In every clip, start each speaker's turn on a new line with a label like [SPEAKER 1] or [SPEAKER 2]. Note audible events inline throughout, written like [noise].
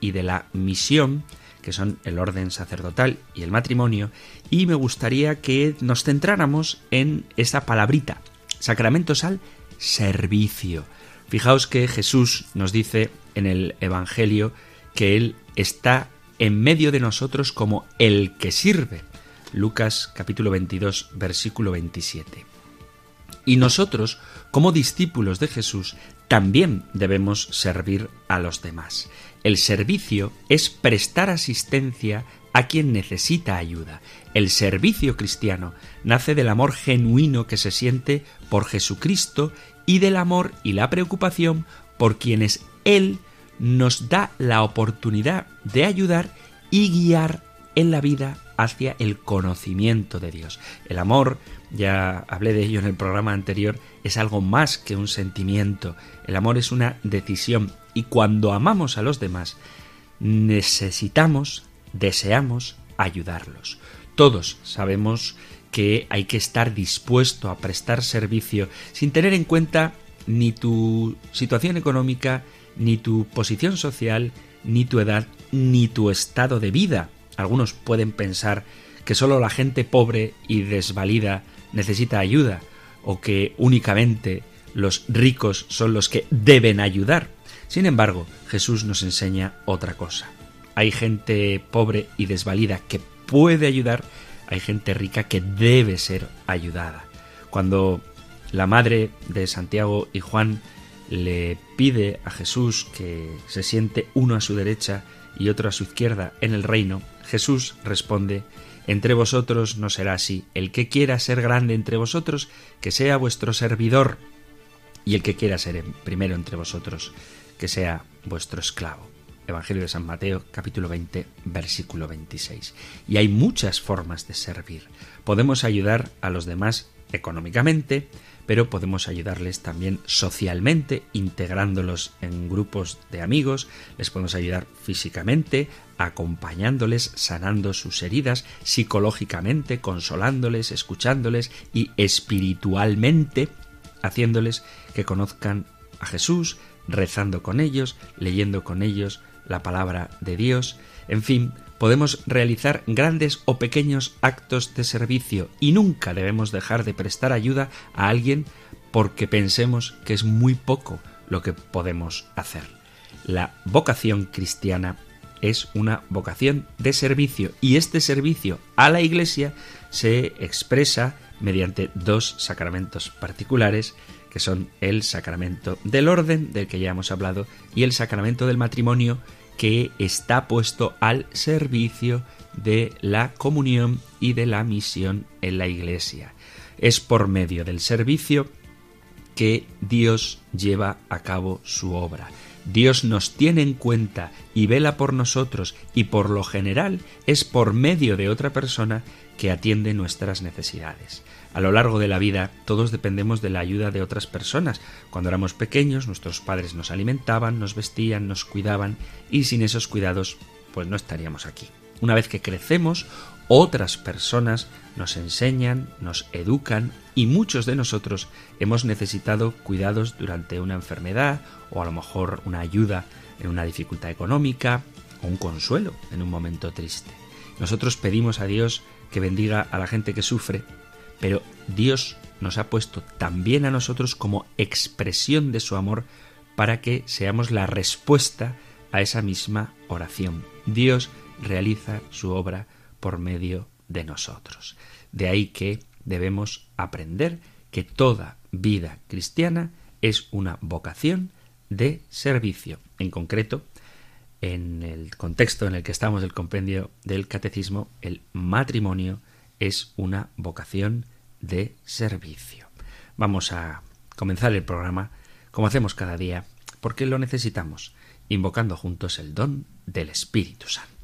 [SPEAKER 1] y de la misión, que son el orden sacerdotal y el matrimonio, y me gustaría que nos centráramos en esa palabrita, sacramentos al servicio. Fijaos que Jesús nos dice en el Evangelio que Él está en medio de nosotros como el que sirve. Lucas capítulo 22 versículo 27. Y nosotros, como discípulos de Jesús, también debemos servir a los demás. El servicio es prestar asistencia a quien necesita ayuda. El servicio cristiano nace del amor genuino que se siente por Jesucristo y del amor y la preocupación por quienes Él nos da la oportunidad de ayudar y guiar en la vida hacia el conocimiento de Dios. El amor, ya hablé de ello en el programa anterior, es algo más que un sentimiento. El amor es una decisión y cuando amamos a los demás, necesitamos, deseamos ayudarlos. Todos sabemos que hay que estar dispuesto a prestar servicio sin tener en cuenta ni tu situación económica, ni tu posición social, ni tu edad, ni tu estado de vida. Algunos pueden pensar que solo la gente pobre y desvalida necesita ayuda, o que únicamente los ricos son los que deben ayudar. Sin embargo, Jesús nos enseña otra cosa. Hay gente pobre y desvalida que puede ayudar, hay gente rica que debe ser ayudada. Cuando la madre de Santiago y Juan le pide a Jesús que se siente uno a su derecha y otro a su izquierda en el reino, Jesús responde, Entre vosotros no será así, el que quiera ser grande entre vosotros, que sea vuestro servidor, y el que quiera ser primero entre vosotros, que sea vuestro esclavo. Evangelio de San Mateo capítulo 20 versículo 26. Y hay muchas formas de servir. Podemos ayudar a los demás económicamente, pero podemos ayudarles también socialmente, integrándolos en grupos de amigos, les podemos ayudar físicamente, acompañándoles, sanando sus heridas, psicológicamente, consolándoles, escuchándoles y espiritualmente, haciéndoles que conozcan a Jesús, rezando con ellos, leyendo con ellos la palabra de Dios, en fin, podemos realizar grandes o pequeños actos de servicio y nunca debemos dejar de prestar ayuda a alguien porque pensemos que es muy poco lo que podemos hacer. La vocación cristiana es una vocación de servicio y este servicio a la Iglesia se expresa mediante dos sacramentos particulares que son el sacramento del orden del que ya hemos hablado y el sacramento del matrimonio que está puesto al servicio de la comunión y de la misión en la Iglesia. Es por medio del servicio que Dios lleva a cabo su obra. Dios nos tiene en cuenta y vela por nosotros y por lo general es por medio de otra persona que atiende nuestras necesidades. A lo largo de la vida todos dependemos de la ayuda de otras personas. Cuando éramos pequeños nuestros padres nos alimentaban, nos vestían, nos cuidaban y sin esos cuidados pues no estaríamos aquí. Una vez que crecemos, otras personas nos enseñan, nos educan y muchos de nosotros hemos necesitado cuidados durante una enfermedad o a lo mejor una ayuda en una dificultad económica o un consuelo en un momento triste. Nosotros pedimos a Dios que bendiga a la gente que sufre pero Dios nos ha puesto también a nosotros como expresión de su amor para que seamos la respuesta a esa misma oración. Dios realiza su obra por medio de nosotros. De ahí que debemos aprender que toda vida cristiana es una vocación
[SPEAKER 2] de servicio. En concreto, en el contexto en el que estamos del compendio del catecismo, el matrimonio es una vocación de servicio. Vamos a comenzar el programa como hacemos cada día, porque lo necesitamos, invocando juntos el don del Espíritu Santo.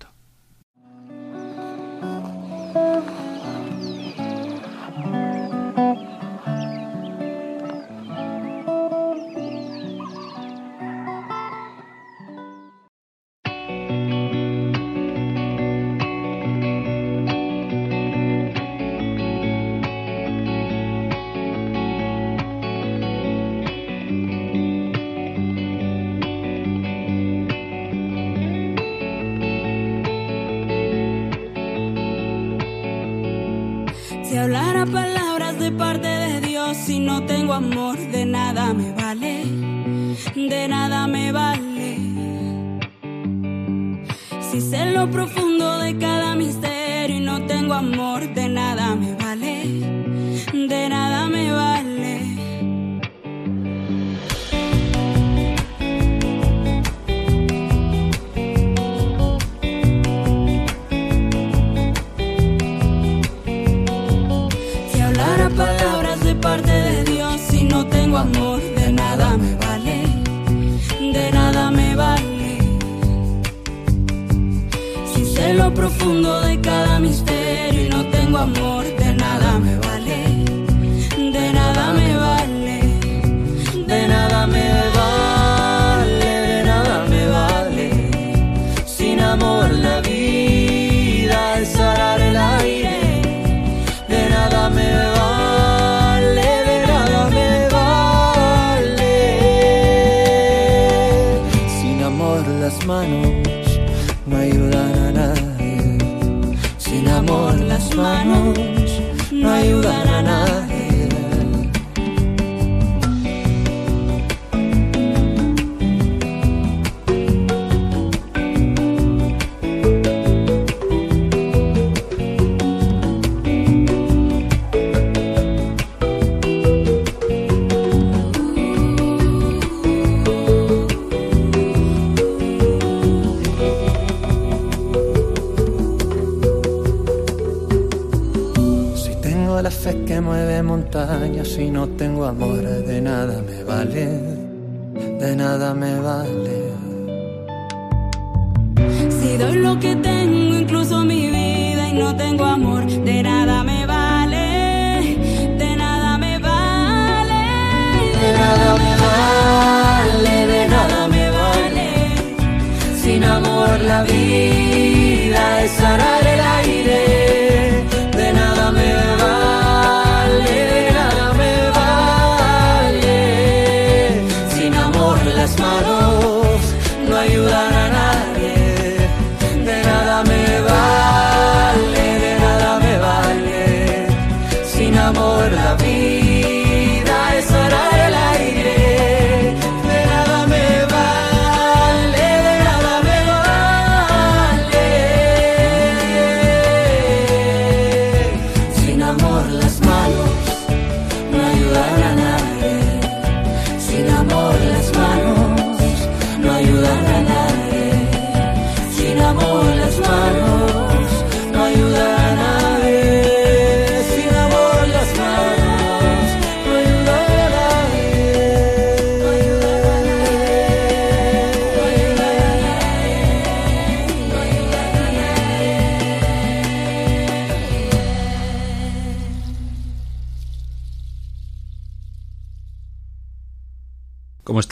[SPEAKER 2] manos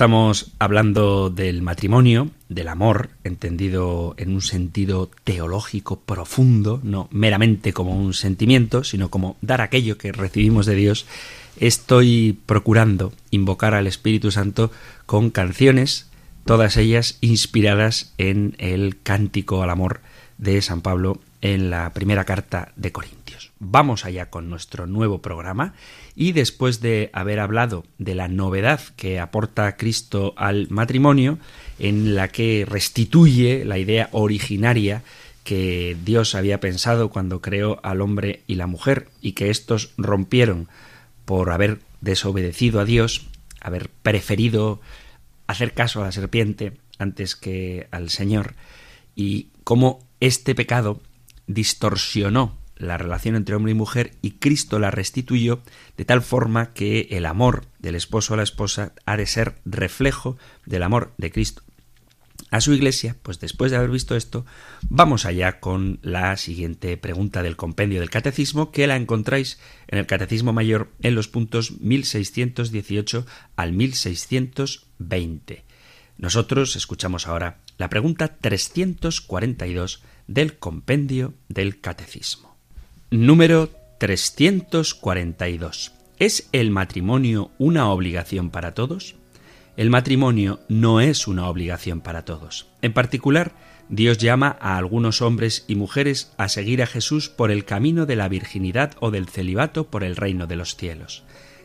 [SPEAKER 2] estamos hablando del matrimonio, del amor, entendido en un sentido teológico profundo, no meramente como un sentimiento, sino como dar aquello que recibimos de Dios, estoy procurando invocar al Espíritu Santo con canciones, todas ellas inspiradas en el cántico al amor de San Pablo en la primera carta de Corintios. Vamos allá con nuestro nuevo programa y después de haber hablado de la novedad que aporta Cristo al matrimonio, en la que restituye la idea originaria que Dios había pensado cuando creó al hombre y la mujer y que éstos rompieron por haber desobedecido a Dios, haber preferido
[SPEAKER 1] hacer caso a la serpiente antes que al Señor y cómo este pecado distorsionó la relación entre hombre y mujer y Cristo la restituyó de tal forma que el amor del esposo a la esposa ha de ser reflejo del amor de Cristo a su iglesia, pues después de haber visto esto, vamos allá con la siguiente pregunta del compendio del catecismo, que la encontráis en el catecismo mayor en los puntos 1618 al 1620. Nosotros escuchamos ahora la pregunta 342 del compendio del catecismo. Número 342. ¿Es el matrimonio una obligación para todos? El matrimonio no es una obligación para todos. En particular, Dios llama a algunos hombres y mujeres a seguir a Jesús por el camino de la virginidad o del celibato por el reino de los cielos.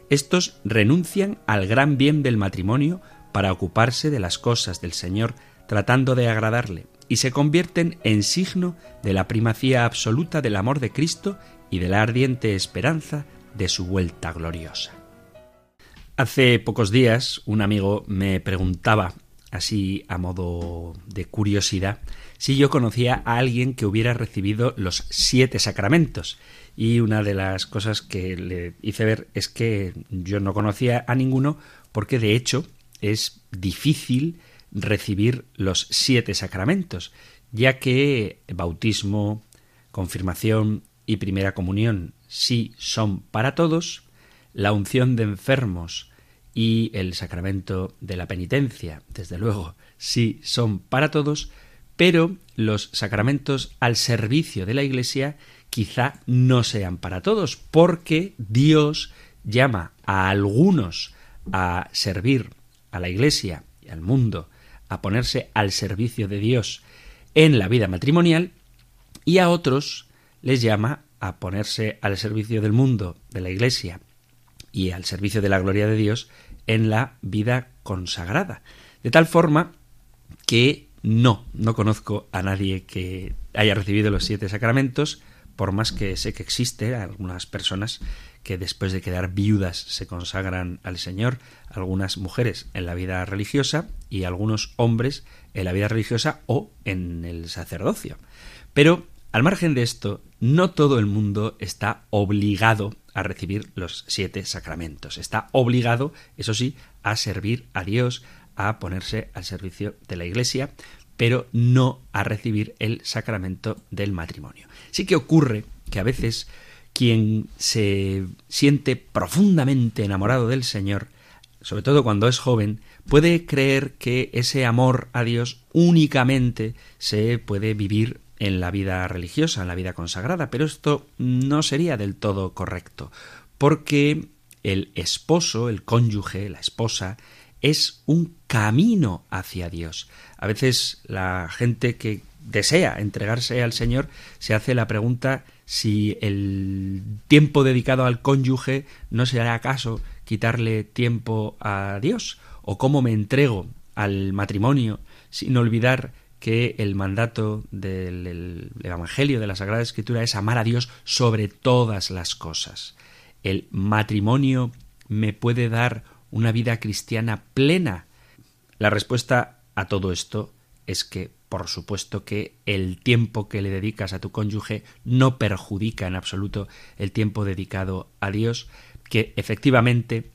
[SPEAKER 1] Estos renuncian al gran bien del matrimonio para ocuparse de las cosas del Señor tratando de agradarle, y se convierten en signo de la primacía absoluta del amor de Cristo y de la ardiente esperanza de su vuelta gloriosa. Hace pocos días un amigo me preguntaba, así a modo de curiosidad, si yo conocía a alguien que hubiera recibido los siete sacramentos. Y una de las cosas que le hice ver es que yo no conocía a ninguno porque de hecho es difícil recibir los siete sacramentos, ya que bautismo, confirmación y primera comunión sí son para todos, la unción de enfermos y el sacramento de la penitencia, desde luego, sí son para todos, pero los sacramentos al servicio de la Iglesia quizá no sean para todos, porque Dios llama a algunos a servir a la Iglesia y al mundo, a ponerse al servicio de Dios en la vida matrimonial, y a otros les llama a ponerse al servicio del mundo, de la Iglesia y al servicio de la gloria de Dios en la vida consagrada. De tal forma que no, no conozco a nadie que haya recibido los siete sacramentos, por más que sé que existe algunas personas que después de quedar viudas se consagran al Señor, algunas mujeres en la vida religiosa y algunos hombres en la vida religiosa o en el sacerdocio. Pero, al margen de esto, no todo el mundo está obligado a recibir los siete sacramentos. Está obligado, eso sí, a servir a Dios, a ponerse al servicio de la Iglesia, pero no a recibir el sacramento del matrimonio. Sí que ocurre que a veces quien se siente profundamente enamorado del Señor, sobre todo cuando es joven, puede creer que ese amor a Dios únicamente se puede vivir en la vida religiosa, en la vida consagrada, pero esto no sería del todo correcto, porque el esposo, el cónyuge, la esposa, es un camino hacia Dios. A veces la gente que desea entregarse al Señor se hace la pregunta si el tiempo dedicado al cónyuge no será acaso quitarle tiempo a Dios o cómo me entrego al matrimonio sin olvidar que el mandato del Evangelio de la Sagrada Escritura es amar a Dios sobre todas las cosas. El matrimonio me puede dar una vida cristiana plena. La respuesta a todo esto es que, por supuesto, que el tiempo que le dedicas a tu cónyuge no perjudica en absoluto el tiempo dedicado a Dios, que efectivamente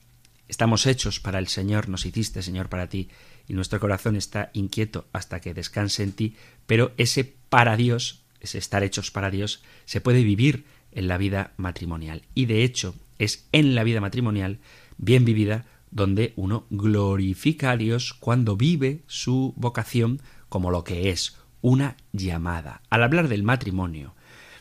[SPEAKER 1] estamos hechos para el Señor, nos hiciste Señor para ti, y nuestro corazón está inquieto hasta que descanse en ti, pero ese para Dios, ese estar hechos para Dios, se puede vivir en la vida matrimonial. Y de hecho, es en la vida matrimonial, bien vivida, donde uno glorifica a Dios cuando vive su vocación como lo que es, una llamada. Al hablar del matrimonio,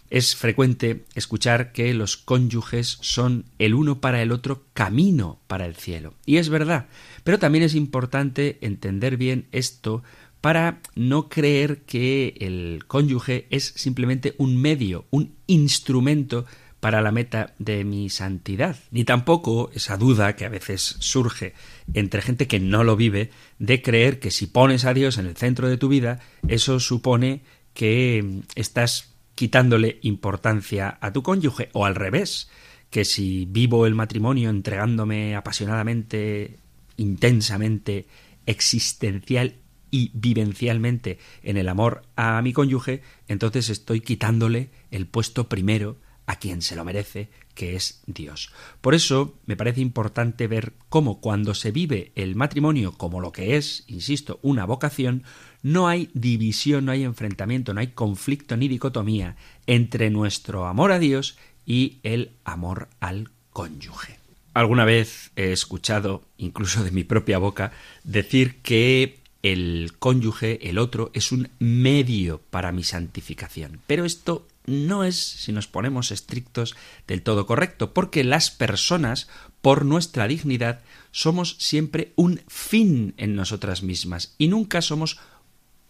[SPEAKER 1] es frecuente escuchar que los cónyuges son el uno para el otro camino para el cielo. Y es verdad, pero también es importante entender bien esto para no creer que el cónyuge es simplemente un medio, un instrumento para la meta de mi santidad, ni tampoco esa duda que a veces surge entre gente que no lo vive de creer que si pones a Dios en el centro de tu vida, eso supone que estás quitándole importancia a tu cónyuge, o al revés, que si vivo el matrimonio entregándome apasionadamente, intensamente existencial y vivencialmente en el amor a mi cónyuge, entonces estoy quitándole el puesto primero a quien se lo merece, que es Dios. Por eso me parece importante ver cómo cuando se vive el matrimonio como lo que es, insisto, una vocación, no hay división, no hay enfrentamiento, no hay conflicto ni dicotomía entre nuestro amor a Dios y el amor al cónyuge. Alguna vez he escuchado, incluso de mi propia boca, decir que el cónyuge, el otro, es un medio para mi santificación. Pero esto no es, si nos ponemos estrictos, del todo correcto, porque las personas, por nuestra dignidad, somos siempre un fin en nosotras mismas y nunca somos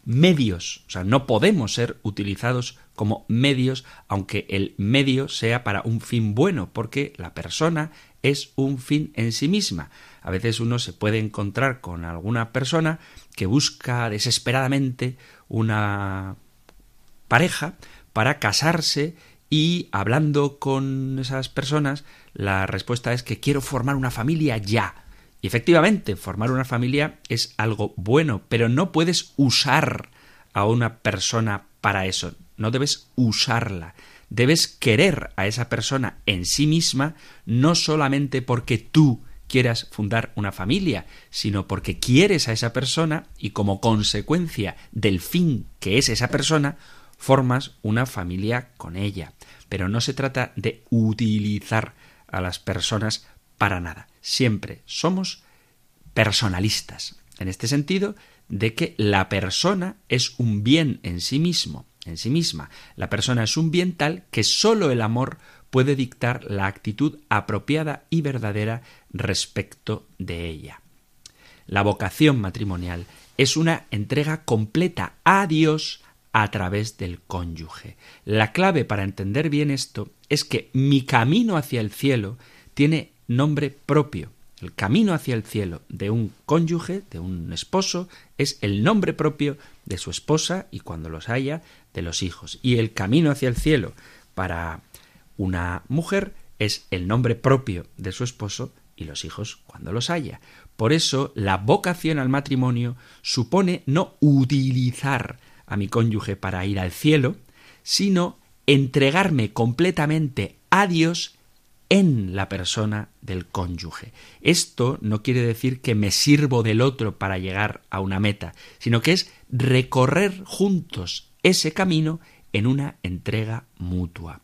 [SPEAKER 1] medios, o sea, no podemos ser utilizados como medios, aunque el medio sea para un fin bueno, porque la persona es un fin en sí misma. A veces uno se puede encontrar con alguna persona que busca desesperadamente una pareja para casarse y hablando con esas personas la respuesta es que quiero formar una familia ya. Y efectivamente, formar una familia es algo bueno, pero no puedes usar a una persona para eso. No debes usarla. Debes querer a esa persona en sí misma, no solamente porque tú quieras fundar una familia, sino porque quieres a esa persona y como consecuencia del fin que es esa persona, formas una familia con ella. Pero no se trata de utilizar a las personas para nada. Siempre somos personalistas. En este sentido, de que la persona es un bien en sí mismo, en sí misma. La persona es un bien tal que sólo el amor puede dictar la actitud apropiada y verdadera respecto de ella. La vocación matrimonial es una entrega completa a Dios a través del cónyuge. La clave para entender bien esto es que mi camino hacia el cielo tiene nombre propio. El camino hacia el cielo de un cónyuge, de un esposo, es el nombre propio de su esposa y cuando los haya, de los hijos. Y el camino hacia el cielo para una mujer es el nombre propio de su esposo y los hijos cuando los haya. Por eso la vocación al matrimonio supone no utilizar a mi cónyuge para ir al cielo, sino entregarme completamente a Dios en la persona del cónyuge. Esto no quiere decir que me sirvo del otro para llegar a una meta, sino que es recorrer juntos ese camino en una entrega mutua.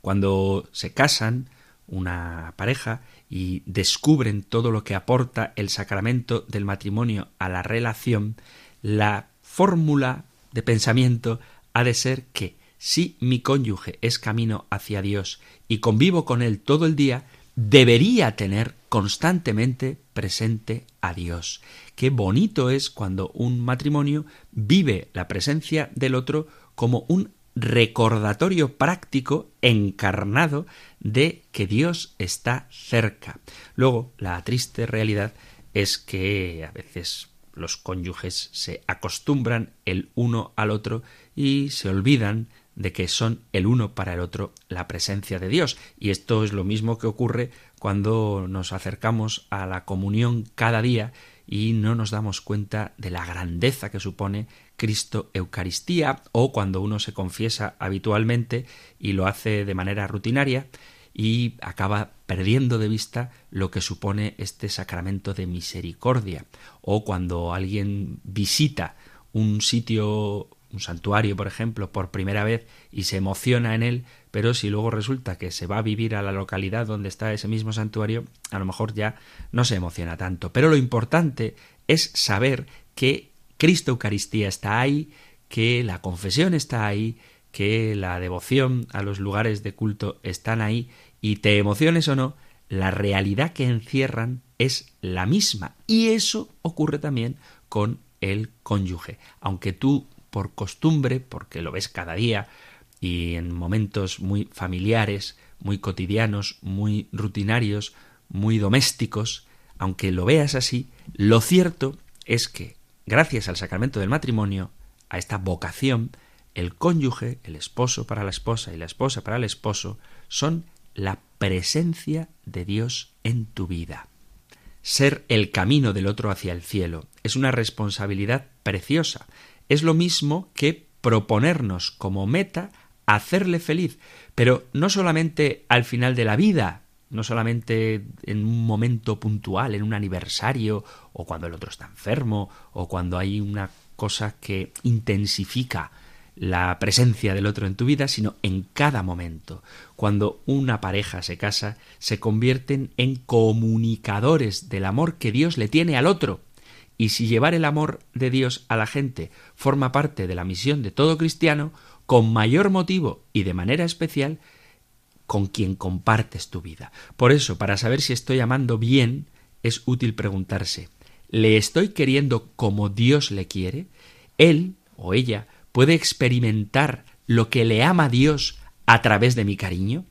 [SPEAKER 1] Cuando se casan una pareja y descubren todo lo que aporta el sacramento del matrimonio a la relación, la fórmula de pensamiento ha de ser que si mi cónyuge es camino hacia Dios y convivo con él todo el día, debería tener constantemente presente a Dios. Qué bonito es cuando un matrimonio vive la presencia del otro como un recordatorio práctico encarnado de que Dios está cerca. Luego, la triste realidad es que a veces los cónyuges se acostumbran el uno al otro y se olvidan de que son el uno para el otro la presencia de Dios. Y esto es lo mismo que ocurre cuando nos acercamos a la comunión cada día y no nos damos cuenta de la grandeza que supone Cristo Eucaristía o cuando uno se confiesa habitualmente y lo hace de manera rutinaria y acaba perdiendo de vista lo que supone este sacramento de misericordia o cuando alguien visita un sitio un santuario, por ejemplo, por primera vez y se emociona en él, pero si luego resulta que se va a vivir a la localidad donde está ese mismo santuario, a lo mejor ya no se emociona tanto. Pero lo importante es saber que Cristo Eucaristía está ahí, que la confesión está ahí, que la devoción a los lugares de culto están ahí, y te emociones o no, la realidad que encierran es la misma. Y eso ocurre también con el cónyuge. Aunque tú por costumbre, porque lo ves cada día y en momentos muy familiares, muy cotidianos, muy rutinarios, muy domésticos, aunque lo veas así, lo cierto es que, gracias al sacramento del matrimonio, a esta vocación, el cónyuge, el esposo para la esposa y la esposa para el esposo, son la presencia de Dios en tu vida. ser el camino del otro hacia el cielo. Es una responsabilidad preciosa. Es lo mismo que proponernos como meta hacerle feliz, pero no solamente al final de la vida, no solamente en un momento puntual, en un aniversario, o cuando el otro está enfermo, o cuando hay una cosa que intensifica la presencia del otro en tu vida, sino en cada momento. Cuando una pareja se casa, se convierten en comunicadores del amor que Dios le tiene al otro. Y si llevar el amor de Dios a la gente forma parte de la misión de todo cristiano, con mayor motivo y de manera especial, con quien compartes tu vida. Por eso, para saber si estoy amando bien, es útil preguntarse, ¿le estoy queriendo como Dios le quiere? Él o ella puede experimentar lo que le ama Dios a través de mi cariño?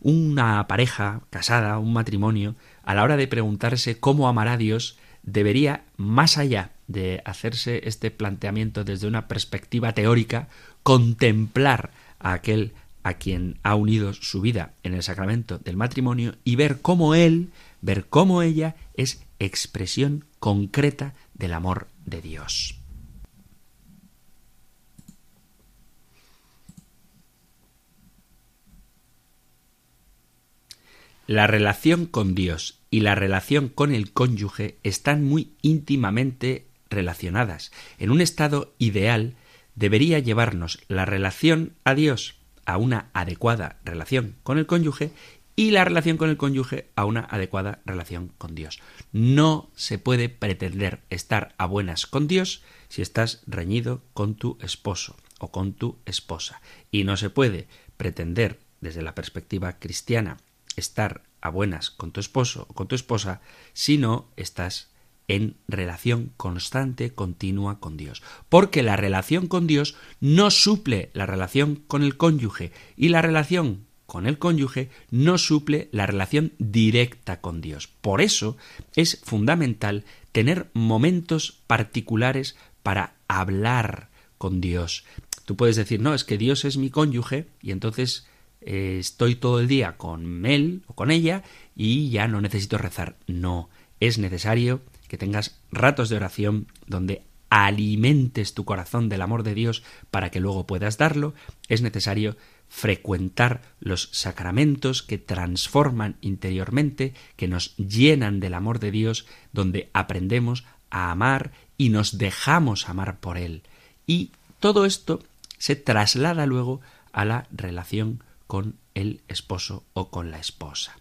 [SPEAKER 1] Una pareja casada, un matrimonio, a la hora de preguntarse cómo amará Dios, debería, más allá de hacerse este planteamiento desde una perspectiva teórica, contemplar a aquel a quien ha unido su vida en el sacramento del matrimonio y ver cómo él, ver cómo ella es expresión concreta del amor de Dios. La relación con Dios y la relación con el cónyuge están muy íntimamente relacionadas. En un estado ideal debería llevarnos la relación a Dios a una adecuada relación con el cónyuge y la relación con el cónyuge a una adecuada relación con Dios. No se puede pretender estar a buenas con Dios si estás reñido con tu esposo o con tu esposa. Y no se puede pretender desde la perspectiva cristiana estar a buenas con tu esposo o con tu esposa si no estás en relación constante, continua con Dios. Porque la relación con Dios no suple la relación con el cónyuge y la relación con el cónyuge no suple la relación directa con Dios. Por eso es fundamental tener momentos particulares para hablar con Dios. Tú puedes decir, no, es que Dios es mi cónyuge y entonces eh, estoy todo el día con él o con ella y ya no necesito rezar. No, es necesario que tengas ratos de oración donde alimentes tu corazón del amor de Dios para que luego puedas darlo, es necesario frecuentar los sacramentos que transforman interiormente, que nos llenan del amor de Dios, donde aprendemos a amar y nos dejamos amar por Él. Y todo esto se traslada luego a la relación con el esposo o con la esposa.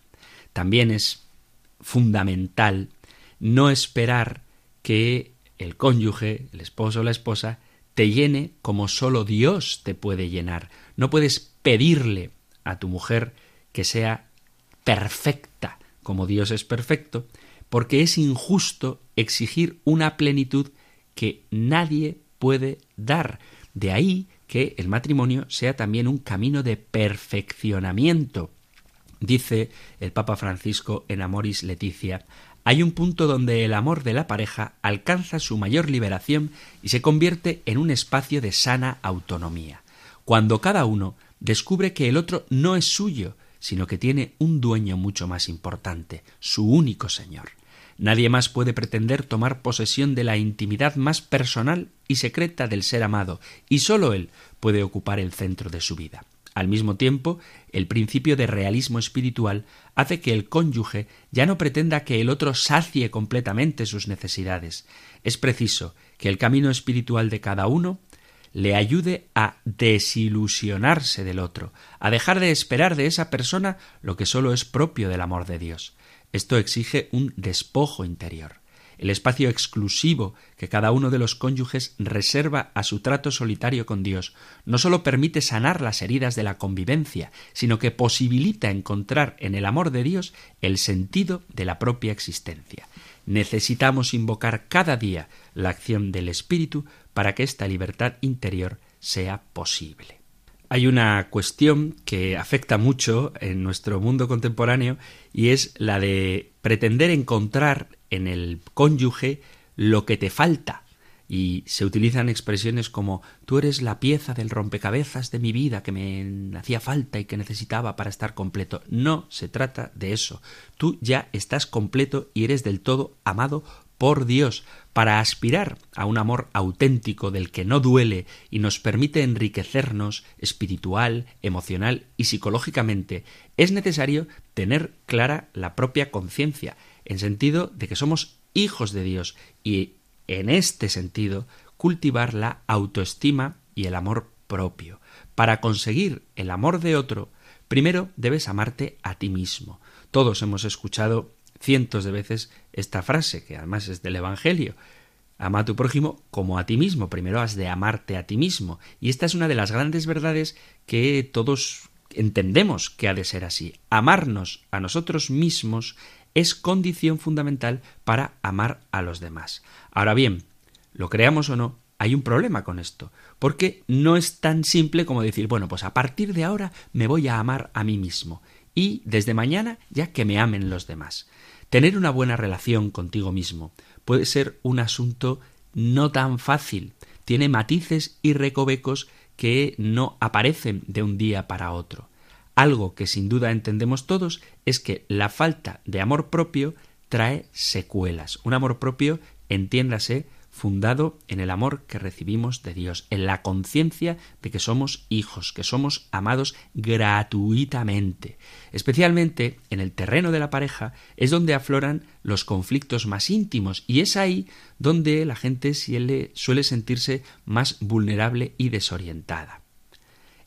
[SPEAKER 1] También es fundamental no esperar que el cónyuge, el esposo o la esposa, te llene como solo Dios te puede llenar. No puedes pedirle a tu mujer que sea perfecta como Dios es perfecto, porque es injusto exigir una plenitud que nadie puede dar. De ahí que el matrimonio sea también un camino de perfeccionamiento. Dice el Papa Francisco en Amoris Leticia, hay un punto donde el amor de la pareja alcanza su mayor liberación y se convierte en un espacio de sana autonomía, cuando cada uno descubre que el otro no es suyo, sino que tiene un dueño mucho más importante, su único Señor. Nadie más puede pretender tomar posesión de la intimidad más personal y secreta del ser amado, y sólo él puede ocupar el centro de su vida. Al mismo tiempo, el principio de realismo espiritual hace que el cónyuge ya no pretenda que el otro sacie completamente sus necesidades. Es preciso que el camino espiritual de cada uno le ayude a desilusionarse del otro, a dejar de esperar de esa persona lo que sólo es propio del amor de Dios. Esto exige un despojo interior. El espacio exclusivo que cada uno de los cónyuges reserva a su trato solitario con Dios no sólo permite sanar las heridas de la convivencia, sino que posibilita encontrar en el amor de Dios el sentido de la propia existencia. Necesitamos invocar cada día la acción del Espíritu para que esta libertad interior sea posible hay una cuestión que afecta mucho en nuestro mundo contemporáneo y es la de pretender encontrar en el cónyuge lo que te falta. y se utilizan expresiones como tú eres la pieza del rompecabezas de mi vida que me hacía falta y que necesitaba para estar completo. No se trata de eso. Tú ya estás completo y eres del todo amado por Dios. Para aspirar a un amor auténtico del que no duele y nos permite enriquecernos espiritual, emocional y psicológicamente, es necesario tener clara la propia conciencia, en sentido de que somos hijos de Dios y en este sentido, cultivar la autoestima y el amor propio. Para conseguir el amor de otro, primero debes amarte a ti mismo. Todos hemos escuchado cientos de veces esta frase, que además es del Evangelio. Ama a tu prójimo como a ti mismo. Primero has de amarte a ti mismo. Y esta es una de las grandes verdades que todos entendemos que ha de ser así. Amarnos a nosotros mismos es condición fundamental para amar a los demás. Ahora bien, lo creamos o no, hay un problema con esto, porque no es tan simple como decir, bueno, pues a partir de ahora me voy a amar a mí mismo y desde mañana ya que me amen los demás. Tener una buena relación contigo mismo puede ser un asunto no tan fácil, tiene matices y recovecos que no aparecen de un día para otro. Algo que sin duda entendemos todos es que la falta de amor propio trae secuelas. Un amor propio, entiéndase, fundado en el amor que recibimos de Dios, en la conciencia de que somos hijos, que somos amados gratuitamente. Especialmente en el terreno de la pareja es donde afloran los conflictos más íntimos y es ahí donde la gente suele sentirse más vulnerable y desorientada.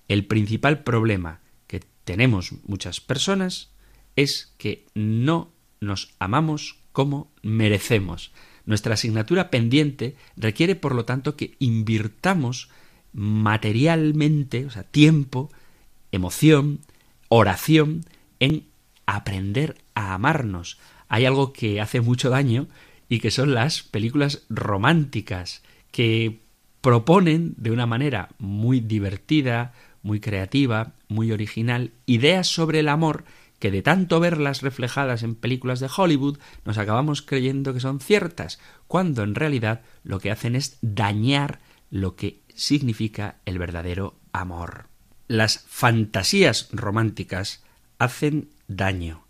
[SPEAKER 1] El principal problema tenemos muchas personas es que no nos amamos como merecemos. Nuestra asignatura pendiente requiere, por lo tanto, que invirtamos materialmente, o sea, tiempo, emoción, oración, en aprender a amarnos. Hay algo que hace mucho daño y que son las películas románticas que proponen de una manera muy divertida, muy creativa, muy original, ideas sobre el amor que de tanto verlas reflejadas en películas de Hollywood nos acabamos creyendo que son ciertas, cuando en realidad lo que hacen es dañar lo que significa el verdadero amor. Las fantasías románticas hacen daño.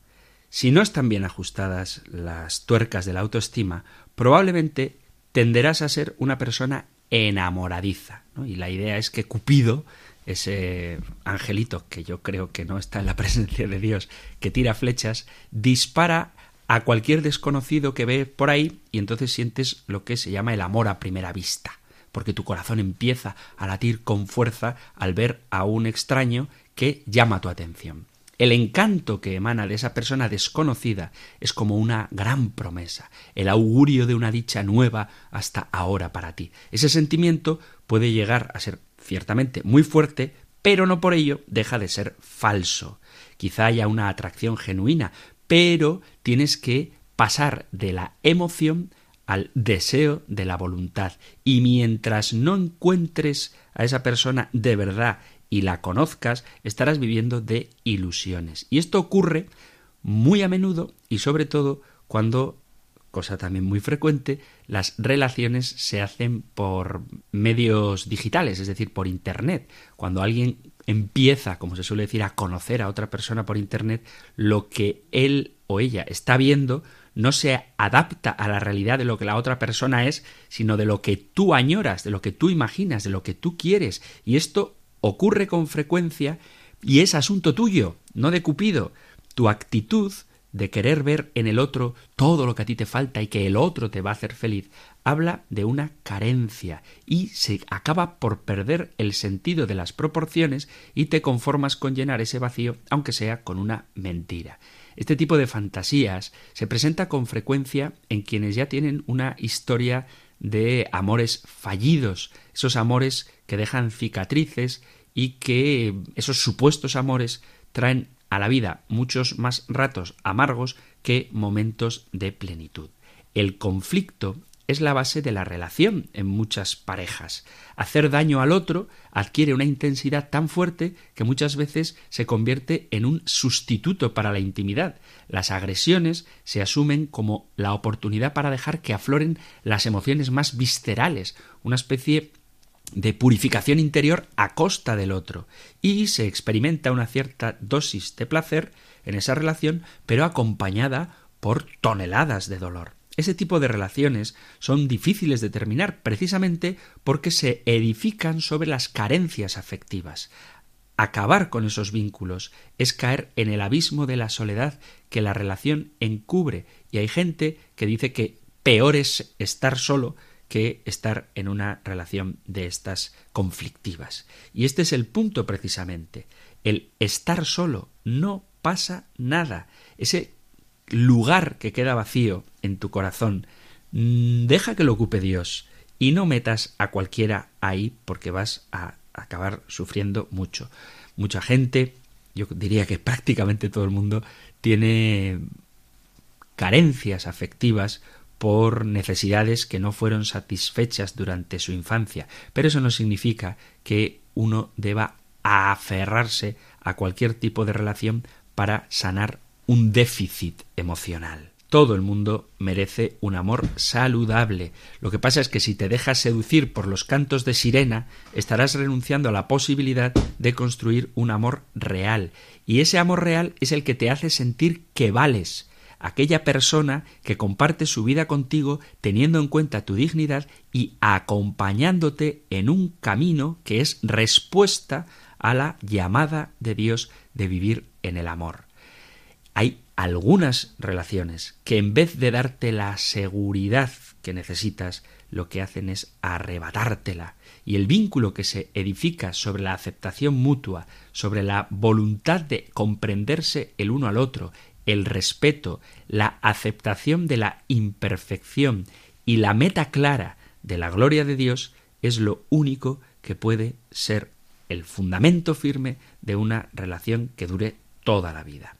[SPEAKER 1] Si no están bien ajustadas las tuercas de la autoestima, probablemente tenderás a ser una persona enamoradiza. Y la idea es que Cupido ese angelito que yo creo que no está en la [laughs] presencia de Dios, que tira flechas, dispara a cualquier desconocido que ve por ahí y entonces sientes lo que se llama el amor a primera vista, porque tu corazón empieza a latir con fuerza al ver a un extraño que llama tu atención. El encanto que emana de esa persona desconocida es como una gran promesa, el augurio de una dicha nueva hasta ahora para ti. Ese sentimiento puede llegar a ser ciertamente muy fuerte, pero no por ello deja de ser falso. Quizá haya una atracción genuina, pero tienes que pasar de la emoción al deseo de la voluntad. Y mientras no encuentres a esa persona de verdad y la conozcas, estarás viviendo de ilusiones. Y esto ocurre muy a menudo y sobre todo cuando cosa también muy frecuente, las relaciones se hacen por medios digitales, es decir, por Internet. Cuando alguien empieza, como se suele decir, a conocer a otra persona por Internet, lo que él o ella está viendo no se adapta a la realidad de lo que la otra persona es, sino de lo que tú añoras, de lo que tú imaginas, de lo que tú quieres. Y esto ocurre con frecuencia y es asunto tuyo, no de Cupido. Tu actitud de querer ver en el otro todo lo que a ti te falta y que el otro te va a hacer feliz, habla de una carencia y se acaba por perder el sentido de las proporciones y te conformas con llenar ese vacío, aunque sea con una mentira. Este tipo de fantasías se presenta con frecuencia en quienes ya tienen una historia de amores fallidos, esos amores que dejan cicatrices y que esos supuestos amores traen a la vida muchos más ratos amargos que momentos de plenitud. El conflicto es la base de la relación en muchas parejas. Hacer daño al otro adquiere una intensidad tan fuerte que muchas veces se convierte en un sustituto para la intimidad. Las agresiones se asumen como la oportunidad para dejar que afloren las emociones más viscerales, una especie de purificación interior a costa del otro, y se experimenta una cierta dosis de placer en esa relación, pero acompañada por toneladas de dolor. Ese tipo de relaciones son difíciles de terminar precisamente porque se edifican sobre las carencias afectivas. Acabar con esos vínculos es caer en el abismo de la soledad que la relación encubre y hay gente que dice que peor es estar solo que estar en una relación de estas conflictivas. Y este es el punto precisamente. El estar solo no pasa nada. Ese lugar que queda vacío en tu corazón, mm, deja que lo ocupe Dios y no metas a cualquiera ahí porque vas a acabar sufriendo mucho. Mucha gente, yo diría que prácticamente todo el mundo, tiene carencias afectivas por necesidades que no fueron satisfechas durante su infancia, pero eso no significa que uno deba aferrarse a cualquier tipo de relación para sanar un déficit emocional. Todo el mundo merece un amor saludable. Lo que pasa es que si te dejas seducir por los cantos de sirena, estarás renunciando a la posibilidad de construir un amor real. Y ese amor real es el que te hace sentir que vales, aquella persona que comparte su vida contigo teniendo en cuenta tu dignidad y acompañándote en un camino que es respuesta a la llamada de Dios de vivir en el amor. Hay algunas relaciones que en vez de darte la seguridad que necesitas, lo que hacen es arrebatártela. Y el vínculo que se edifica sobre la aceptación mutua, sobre la voluntad de comprenderse el uno al otro, el respeto, la aceptación de la imperfección y la meta clara de la gloria de Dios, es lo único que puede ser el fundamento firme de una relación que dure toda la vida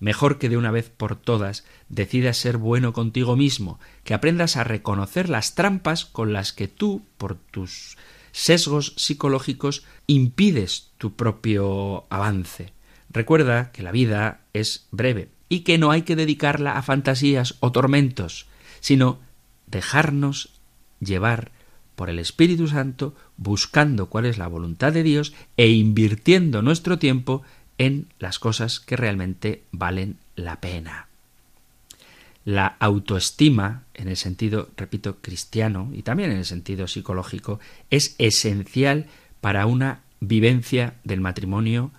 [SPEAKER 1] mejor que de una vez por todas decidas ser bueno contigo mismo, que aprendas a reconocer las trampas con las que tú, por tus sesgos psicológicos, impides tu propio avance. Recuerda que la vida es breve y que no hay que dedicarla a fantasías o tormentos, sino dejarnos llevar por el Espíritu Santo, buscando cuál es la voluntad de Dios e invirtiendo nuestro tiempo en las cosas que realmente valen la pena. La autoestima, en el sentido, repito, cristiano y también en el sentido psicológico, es esencial para una vivencia del matrimonio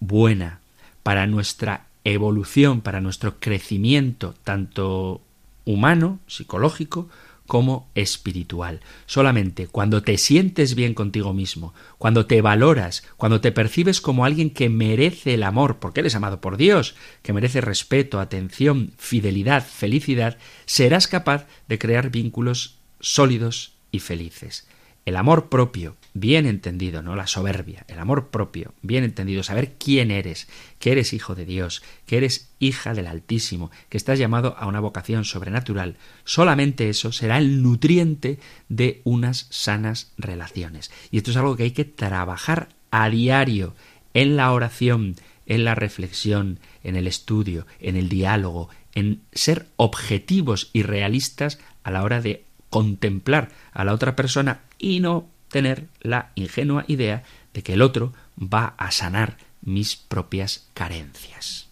[SPEAKER 1] buena, para nuestra evolución, para nuestro crecimiento, tanto humano, psicológico, como espiritual. Solamente cuando te sientes bien contigo mismo, cuando te valoras, cuando te percibes como alguien que merece el amor, porque eres amado por Dios, que merece respeto, atención, fidelidad, felicidad, serás capaz de crear vínculos sólidos y felices. El amor propio, bien entendido, no la soberbia, el amor propio, bien entendido, saber quién eres, que eres hijo de Dios, que eres hija del Altísimo, que estás llamado a una vocación sobrenatural, solamente eso será el nutriente de unas sanas relaciones. Y esto es algo que hay que trabajar a diario en la oración, en la reflexión, en el estudio, en el diálogo, en ser objetivos y realistas a la hora de contemplar a la otra persona y no tener la ingenua idea de que el otro va a sanar mis propias carencias.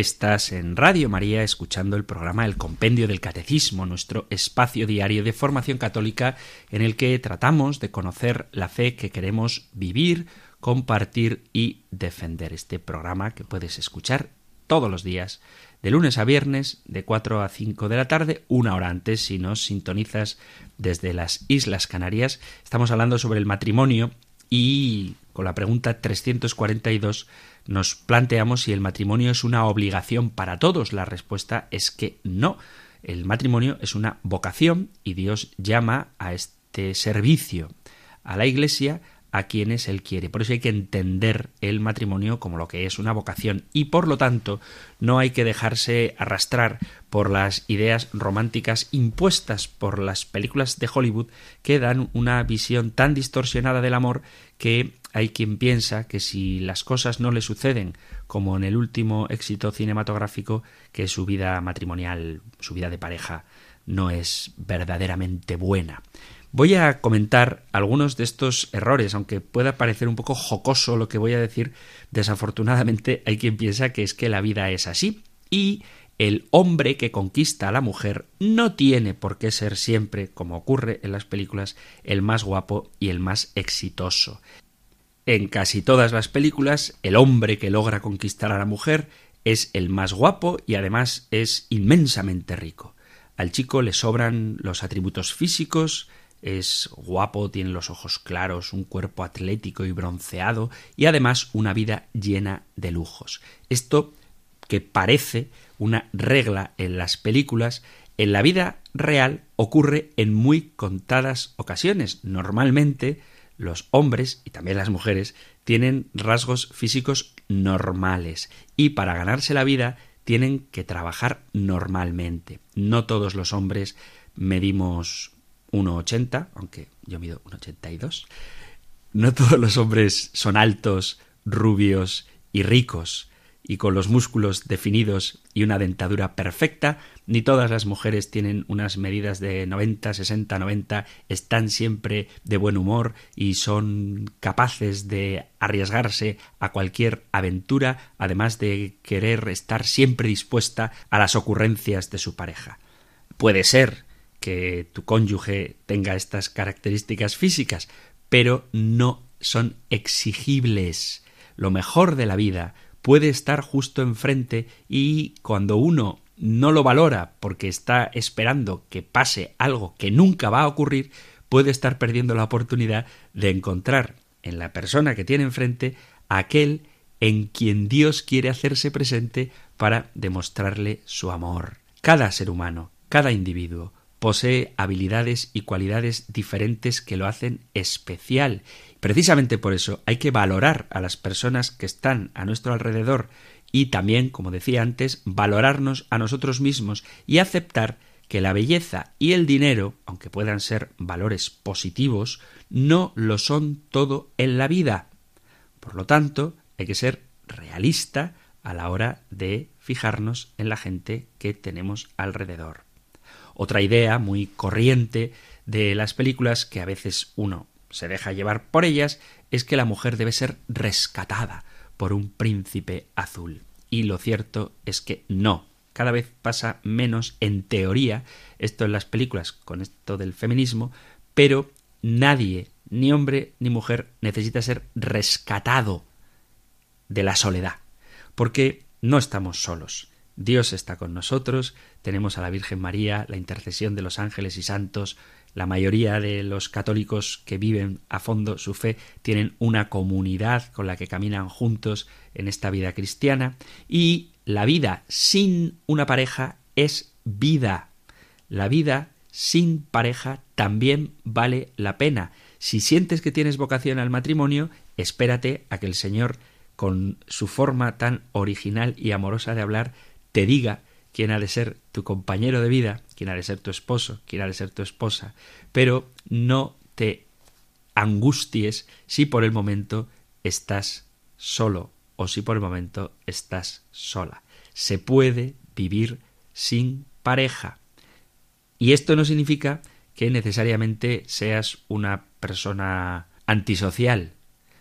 [SPEAKER 1] Estás en Radio María escuchando el programa El Compendio del Catecismo, nuestro espacio diario de formación católica en el que tratamos de conocer la fe que queremos vivir, compartir y defender. Este programa que puedes escuchar todos los días, de lunes a viernes, de 4 a 5 de la tarde, una hora antes si nos sintonizas desde las Islas Canarias. Estamos hablando sobre el matrimonio y con la pregunta 342 nos planteamos si el matrimonio es una obligación para todos. La respuesta es que no. El matrimonio es una vocación y Dios llama a este servicio a la Iglesia a quienes Él quiere. Por eso hay que entender el matrimonio como lo que es una vocación y por lo tanto no hay que dejarse arrastrar por las ideas románticas impuestas por las películas de Hollywood que dan una visión tan distorsionada del amor que hay quien piensa que si las cosas no le suceden como en el último éxito cinematográfico, que su vida matrimonial, su vida de pareja, no es verdaderamente buena. Voy a comentar algunos de estos errores, aunque pueda parecer un poco jocoso lo que voy a decir, desafortunadamente hay quien piensa que es que la vida es así y el hombre que conquista a la mujer no tiene por qué ser siempre, como ocurre en las películas, el más guapo y el más exitoso. En casi todas las películas, el hombre que logra conquistar a la mujer es el más guapo y además es inmensamente rico. Al chico le sobran los atributos físicos, es guapo, tiene los ojos claros, un cuerpo atlético y bronceado y además una vida llena de lujos. Esto que parece una regla en las películas, en la vida real ocurre en muy contadas ocasiones. Normalmente los hombres y también las mujeres tienen rasgos físicos normales y para ganarse la vida tienen que trabajar normalmente. No todos los hombres medimos 1,80, aunque yo mido 1,82. No todos los hombres son altos, rubios y ricos y con los músculos definidos y una dentadura perfecta, ni todas las mujeres tienen unas medidas de 90, 60, 90, están siempre de buen humor y son capaces de arriesgarse a cualquier aventura, además de querer estar siempre dispuesta a las ocurrencias de su pareja. Puede ser que tu cónyuge tenga estas características físicas, pero no son exigibles. Lo mejor de la vida puede estar justo enfrente y cuando uno no lo valora porque está esperando que pase algo que nunca va a ocurrir, puede estar perdiendo la oportunidad de encontrar en la persona que tiene enfrente aquel en quien Dios quiere hacerse presente para demostrarle su amor. Cada ser humano, cada individuo, posee habilidades y cualidades diferentes que lo hacen especial. Precisamente por eso hay que valorar a las personas que están a nuestro alrededor y también, como decía antes, valorarnos a nosotros mismos y aceptar que la belleza y el dinero, aunque puedan ser valores positivos, no lo son todo en la vida. Por lo tanto, hay que ser realista a la hora de fijarnos en la gente que tenemos alrededor. Otra idea muy corriente de las películas que a veces uno se deja llevar por ellas es que la mujer debe ser rescatada por un príncipe azul. Y lo cierto es que no. Cada vez pasa menos en teoría esto en las películas con esto del feminismo, pero nadie, ni hombre ni mujer, necesita ser rescatado de la soledad, porque no estamos solos. Dios está con nosotros, tenemos a la Virgen María, la intercesión de los ángeles y santos, la mayoría de los católicos que viven a fondo su fe tienen una comunidad con la que caminan juntos en esta vida cristiana y la vida sin una pareja es vida. La vida sin pareja también vale la pena. Si sientes que tienes vocación al matrimonio, espérate a que el Señor, con su forma tan original y amorosa de hablar, te diga quién ha de ser tu compañero de vida, quién ha de ser tu esposo, quién ha de ser tu esposa, pero no te angusties si por el momento estás solo o si por el momento estás sola. Se puede vivir sin pareja. Y esto no significa que necesariamente seas una persona antisocial,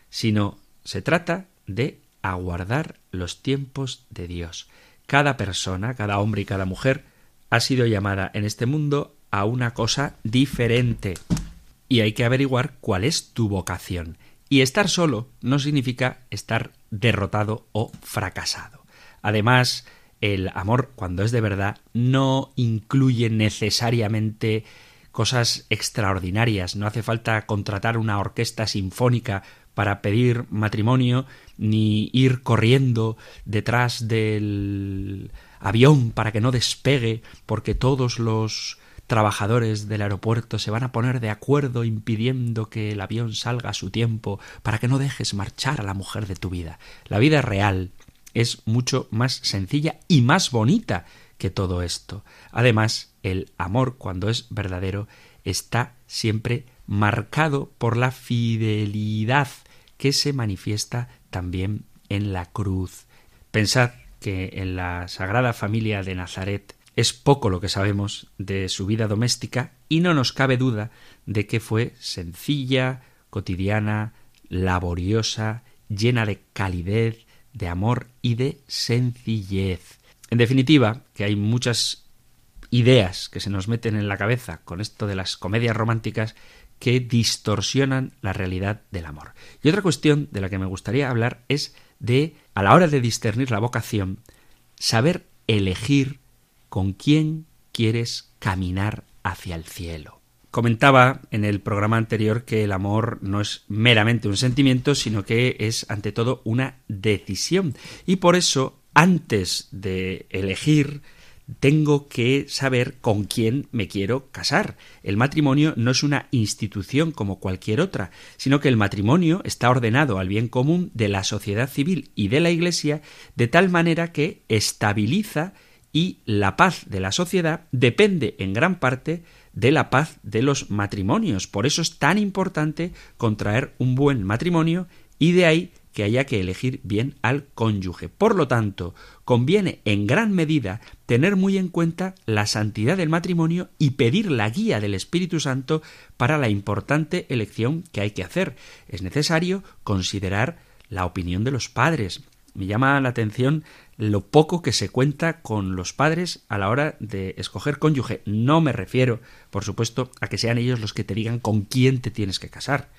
[SPEAKER 1] sino se trata de aguardar los tiempos de Dios cada persona, cada hombre y cada mujer, ha sido llamada en este mundo a una cosa diferente. Y hay que averiguar cuál es tu vocación. Y estar solo no significa estar derrotado o fracasado. Además, el amor, cuando es de verdad, no incluye necesariamente cosas extraordinarias. No hace falta contratar una orquesta sinfónica para pedir matrimonio, ni ir corriendo detrás del avión para que no despegue, porque todos los trabajadores del aeropuerto se van a poner de acuerdo impidiendo que el avión salga a su tiempo para que no dejes marchar a la mujer de tu vida. La vida real es mucho más sencilla y más bonita que todo esto. Además, el amor, cuando es verdadero, está siempre marcado por la fidelidad que se manifiesta también en la cruz. Pensad que en la Sagrada Familia de Nazaret es poco lo que sabemos de su vida doméstica y no nos cabe duda de que fue sencilla, cotidiana, laboriosa, llena de calidez, de amor y de sencillez. En definitiva, que hay muchas ideas que se nos meten en la cabeza con esto de las comedias románticas que distorsionan la realidad del amor. Y otra cuestión de la que me gustaría hablar es de, a la hora de discernir la vocación, saber elegir con quién quieres caminar hacia el cielo. Comentaba en el programa anterior que el amor no es meramente un sentimiento, sino que es ante todo una decisión. Y por eso, antes de elegir, tengo que saber con quién me quiero casar. El matrimonio no es una institución como cualquier otra, sino que el matrimonio está ordenado al bien común de la sociedad civil y de la Iglesia de tal manera que estabiliza y la paz de la sociedad depende en gran parte de la paz de los matrimonios. Por eso es tan importante contraer un buen matrimonio y de ahí que haya que elegir bien al cónyuge. Por lo tanto, conviene en gran medida tener muy en cuenta la santidad del matrimonio y pedir la guía del Espíritu Santo para la importante elección que hay que hacer. Es necesario considerar la opinión de los padres. Me llama la atención lo poco que se cuenta con los padres a la hora de escoger cónyuge. No me refiero, por supuesto, a que sean ellos los que te digan con quién te tienes que casar.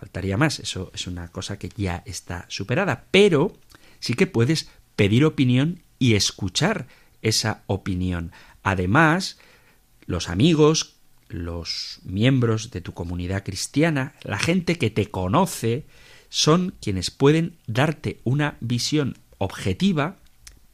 [SPEAKER 1] Faltaría más, eso es una cosa que ya está superada. Pero sí que puedes pedir opinión y escuchar esa opinión. Además, los amigos, los miembros de tu comunidad cristiana, la gente que te conoce, son quienes pueden darte una visión objetiva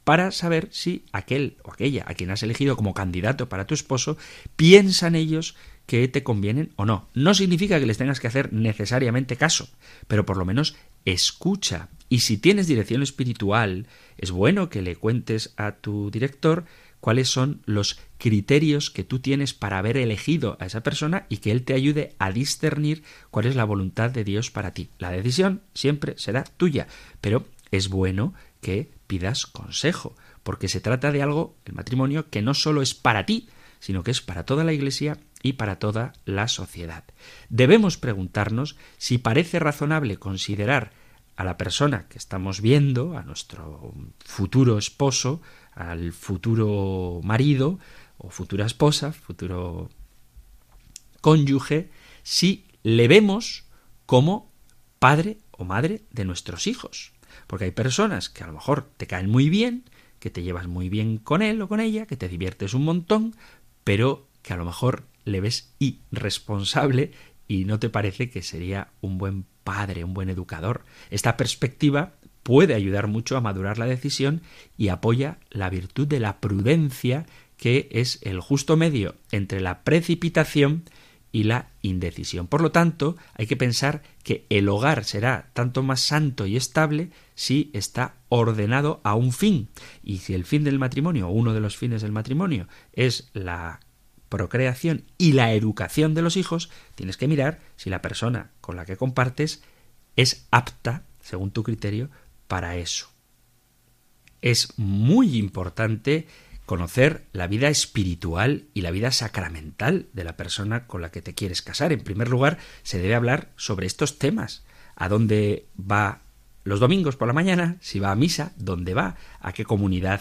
[SPEAKER 1] para saber si aquel o aquella a quien has elegido como candidato para tu esposo piensan ellos que te convienen o no. No significa que les tengas que hacer necesariamente caso, pero por lo menos escucha. Y si tienes dirección espiritual, es bueno que le cuentes a tu director cuáles son los criterios que tú tienes para haber elegido a esa persona y que él te ayude a discernir cuál es la voluntad de Dios para ti. La decisión siempre será tuya, pero es bueno que pidas consejo, porque se trata de algo, el matrimonio, que no solo es para ti, sino que es para toda la Iglesia y para toda la sociedad. Debemos preguntarnos si parece razonable considerar a la persona que estamos viendo, a nuestro futuro esposo, al futuro marido o futura esposa, futuro cónyuge, si le vemos como padre o madre de nuestros hijos. Porque hay personas que a lo mejor te caen muy bien, que te llevas muy bien con él o con ella, que te diviertes un montón, pero que a lo mejor le ves irresponsable y no te parece que sería un buen padre, un buen educador. Esta perspectiva puede ayudar mucho a madurar la decisión y apoya la virtud de la prudencia, que es el justo medio entre la precipitación la indecisión. Por lo tanto, hay que pensar que el hogar será tanto más santo y estable si está ordenado a un fin. Y si el fin del matrimonio, o uno de los fines del matrimonio, es la procreación y la educación de los hijos, tienes que mirar si la persona con la que compartes es apta, según tu criterio, para eso. Es muy importante conocer la vida espiritual y la vida sacramental de la persona con la que te quieres casar. En primer lugar, se debe hablar sobre estos temas. ¿A dónde va los domingos por la mañana, si va a misa, dónde va, a qué comunidad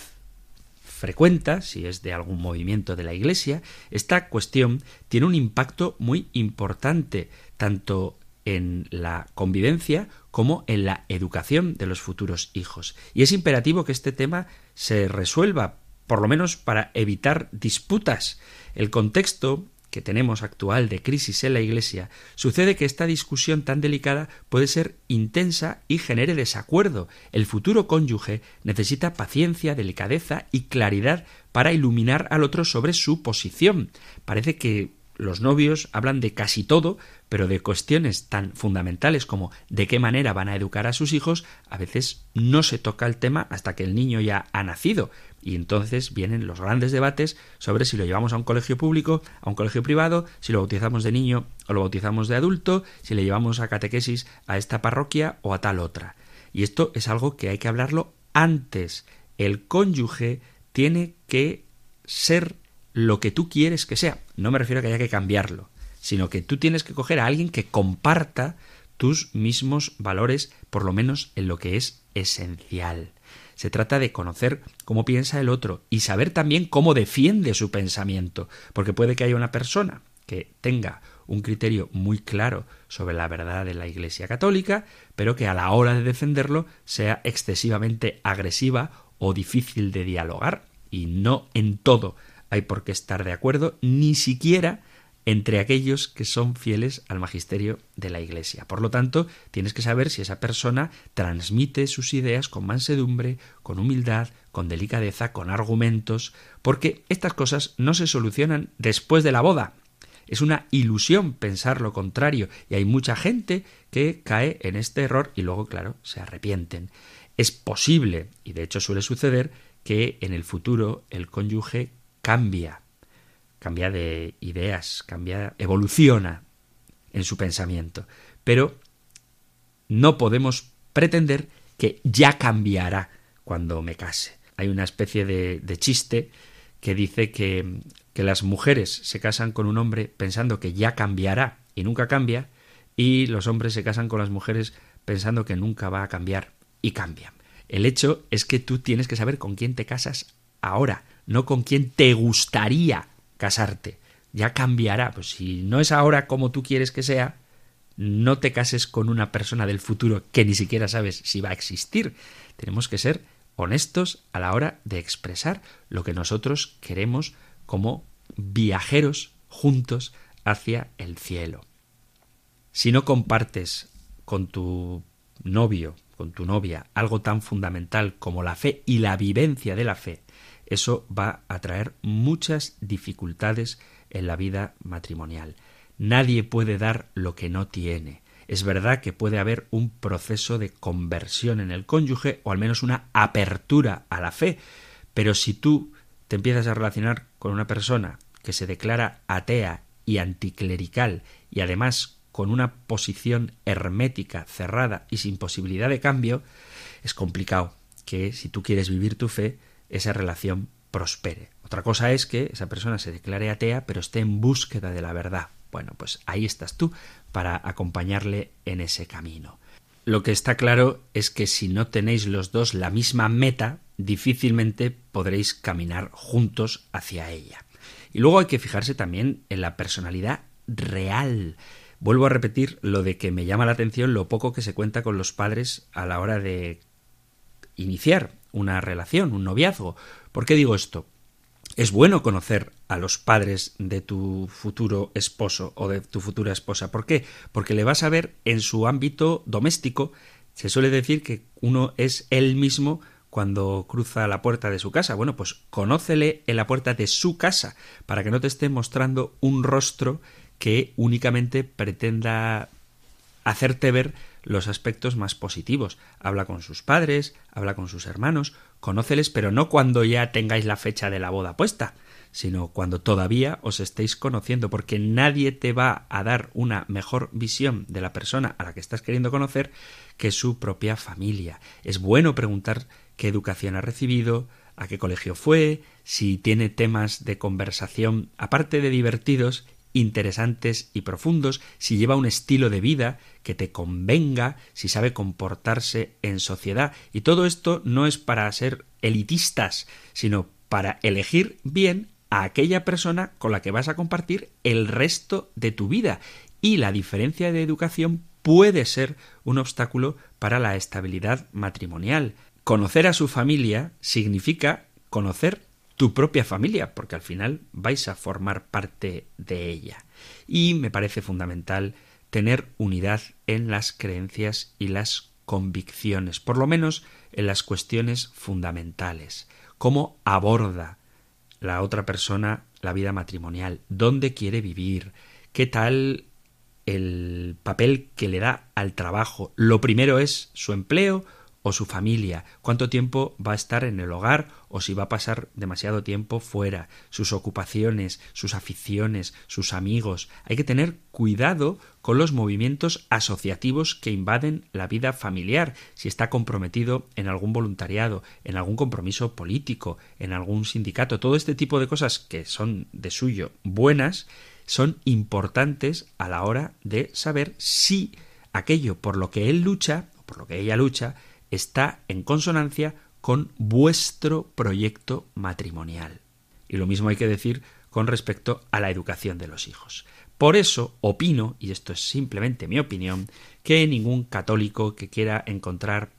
[SPEAKER 1] frecuenta, si es de algún movimiento de la Iglesia, esta cuestión tiene un impacto muy importante, tanto en la convivencia como en la educación de los futuros hijos. Y es imperativo que este tema se resuelva, por lo menos para evitar disputas. El contexto que tenemos actual de crisis en la Iglesia, sucede que esta discusión tan delicada puede ser intensa y genere desacuerdo. El futuro cónyuge necesita paciencia, delicadeza y claridad para iluminar al otro sobre su posición. Parece que los novios hablan de casi todo, pero de cuestiones tan fundamentales como de qué manera van a educar a sus hijos, a veces no se toca el tema hasta que el niño ya ha nacido. Y entonces vienen los grandes debates sobre si lo llevamos a un colegio público, a un colegio privado, si lo bautizamos de niño o lo bautizamos de adulto, si le llevamos a catequesis a esta parroquia o a tal otra. Y esto es algo que hay que hablarlo antes. El cónyuge tiene que ser lo que tú quieres que sea. No me refiero a que haya que cambiarlo, sino que tú tienes que coger a alguien que comparta tus mismos valores, por lo menos en lo que es esencial. Se trata de conocer cómo piensa el otro y saber también cómo defiende su pensamiento, porque puede que haya una persona que tenga un criterio muy claro sobre la verdad de la Iglesia Católica, pero que a la hora de defenderlo sea excesivamente agresiva o difícil de dialogar, y no en todo hay por qué estar de acuerdo, ni siquiera entre aquellos que son fieles al magisterio de la Iglesia. Por lo tanto, tienes que saber si esa persona transmite sus ideas con mansedumbre, con humildad, con delicadeza, con argumentos, porque estas cosas no se solucionan después de la boda. Es una ilusión pensar lo contrario y hay mucha gente que cae en este error y luego, claro, se arrepienten. Es posible, y de hecho suele suceder, que en el futuro el cónyuge cambia, cambia de ideas, cambia, evoluciona en su pensamiento. Pero no podemos pretender que ya cambiará cuando me case. Hay una especie de, chiste que dice que, que las mujeres se casan con un hombre pensando que ya cambiará y nunca cambia, y los hombres se casan con las mujeres pensando que nunca va a cambiar y cambian. El hecho es que tú tienes que saber con quién te casas ahora, no con quién te gustaría casarte. Ya cambiará. Pues si no es ahora como tú quieres que sea, no te cases con una persona del futuro que ni siquiera sabes si va a existir. Tenemos que ser honestos a la hora de expresar lo que nosotros queremos como viajeros juntos hacia el cielo. Si no compartes con tu novio, con tu novia, algo tan fundamental como la fe y la vivencia de la fe, eso va a traer muchas dificultades en la vida matrimonial. Nadie puede dar lo que no tiene. Es verdad que puede haber un proceso de conversión en el cónyuge o al menos una apertura a la fe, pero si tú te empiezas a relacionar con una persona que se declara atea y anticlerical y además con una posición hermética, cerrada y sin posibilidad de cambio, es complicado que si tú quieres vivir tu fe, esa relación prospere. Otra cosa es que esa persona se declare atea, pero esté en búsqueda de la verdad. Bueno, pues ahí estás tú para acompañarle en ese camino. Lo que está claro es que si no tenéis los dos la misma meta, difícilmente podréis caminar juntos hacia ella. Y luego hay que fijarse también en la personalidad real. Vuelvo a repetir lo de que me llama la atención lo poco que se cuenta con los padres a la hora de iniciar una relación, un noviazgo. ¿Por qué digo esto? Es bueno conocer a los padres de tu futuro esposo o de tu futura esposa. ¿Por qué? Porque le vas a ver en su ámbito doméstico. Se suele decir que uno es él mismo cuando cruza la puerta de su casa. Bueno, pues conócele en la puerta de su casa para que no te esté mostrando un rostro que únicamente pretenda hacerte ver los aspectos más positivos. Habla con sus padres, habla con sus hermanos, conóceles, pero no cuando ya tengáis la fecha de la boda puesta, sino cuando todavía os estéis conociendo, porque nadie te va a dar una mejor visión de la persona a la que estás queriendo conocer que su propia familia. Es bueno preguntar qué educación ha recibido, a qué colegio fue, si tiene temas de conversación, aparte de divertidos, interesantes y profundos, si lleva un estilo de vida que te convenga, si sabe comportarse en sociedad. Y todo esto no es para ser elitistas, sino para elegir bien a aquella persona con la que vas a compartir el resto de tu vida. Y la diferencia de educación puede ser un obstáculo para la estabilidad matrimonial. Conocer a su familia significa conocer tu propia familia, porque al final vais a formar parte de ella. Y me parece fundamental tener unidad en las creencias y las convicciones, por lo menos en las cuestiones fundamentales. Cómo aborda la otra persona la vida matrimonial, dónde quiere vivir, qué tal el papel que le da al trabajo. Lo primero es su empleo o su familia, cuánto tiempo va a estar en el hogar o si va a pasar demasiado tiempo fuera, sus ocupaciones, sus aficiones, sus amigos. Hay que tener cuidado con los movimientos asociativos que invaden la vida familiar, si está comprometido en algún voluntariado, en algún compromiso político, en algún sindicato, todo este tipo de cosas que son de suyo buenas, son importantes a la hora de saber si aquello por lo que él lucha o por lo que ella lucha está en consonancia con vuestro proyecto matrimonial. Y lo mismo hay que decir con respecto a la educación de los hijos. Por eso opino, y esto es simplemente mi opinión, que ningún católico que quiera encontrar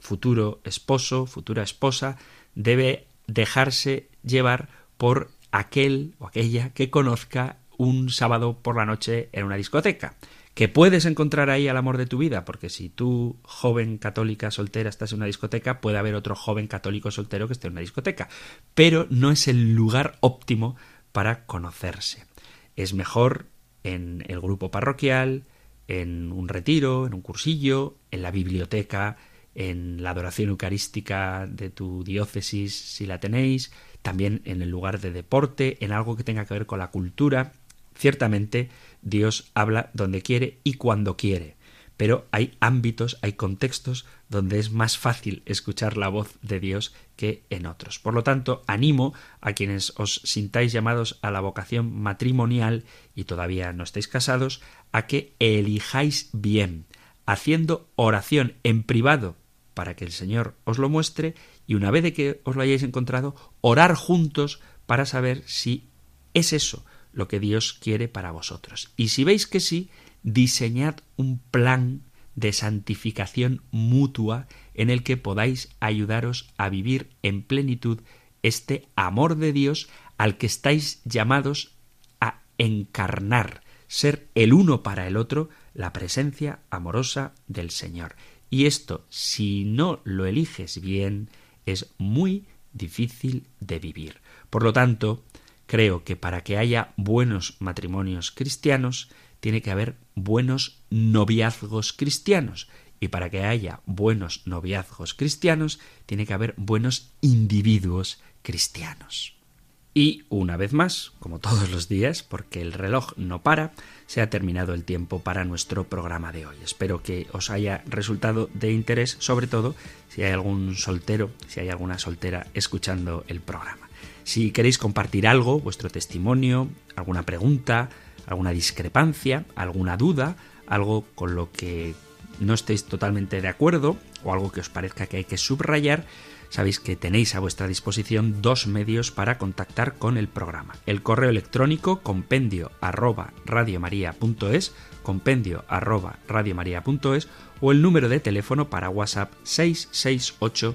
[SPEAKER 1] futuro esposo, futura esposa, debe dejarse llevar por aquel o aquella que conozca un sábado por la noche en una discoteca que puedes encontrar ahí al amor de tu vida, porque si tú, joven católica soltera, estás en una discoteca, puede haber otro joven católico soltero que esté en una discoteca, pero no es el lugar óptimo para conocerse. Es mejor en el grupo parroquial, en un retiro, en un cursillo, en la biblioteca, en la adoración eucarística de tu diócesis, si la tenéis, también en el lugar de deporte, en algo que tenga que ver con la cultura. Ciertamente, Dios habla donde quiere y cuando quiere. Pero hay ámbitos, hay contextos donde es más fácil escuchar la voz de Dios que en otros. Por lo tanto, animo a quienes os sintáis llamados a la vocación matrimonial y todavía no estáis casados, a que elijáis bien, haciendo oración en privado para que el Señor os lo muestre y una vez de que os lo hayáis encontrado, orar juntos para saber si es eso lo que Dios quiere para vosotros. Y si veis que sí, diseñad un plan de santificación mutua en el que podáis ayudaros a vivir en plenitud este amor de Dios al que estáis llamados a encarnar, ser el uno para el otro, la presencia amorosa del Señor. Y esto, si no lo eliges bien, es muy difícil de vivir. Por lo tanto, Creo que para que haya buenos matrimonios cristianos, tiene que haber buenos noviazgos cristianos. Y para que haya buenos noviazgos cristianos, tiene que haber buenos individuos cristianos. Y una vez más, como todos los días, porque el reloj no para, se ha terminado el tiempo para nuestro programa de hoy. Espero que os haya resultado de interés, sobre todo si hay algún soltero, si hay alguna soltera escuchando el programa. Si queréis compartir algo, vuestro testimonio, alguna pregunta, alguna discrepancia, alguna duda, algo con lo que no estéis totalmente de acuerdo o algo que os parezca que hay que subrayar, sabéis que tenéis a vuestra disposición dos medios para contactar con el programa. El correo electrónico compendio arroba radiomaria.es, compendio arroba radiomaria.es o el número de teléfono para WhatsApp 668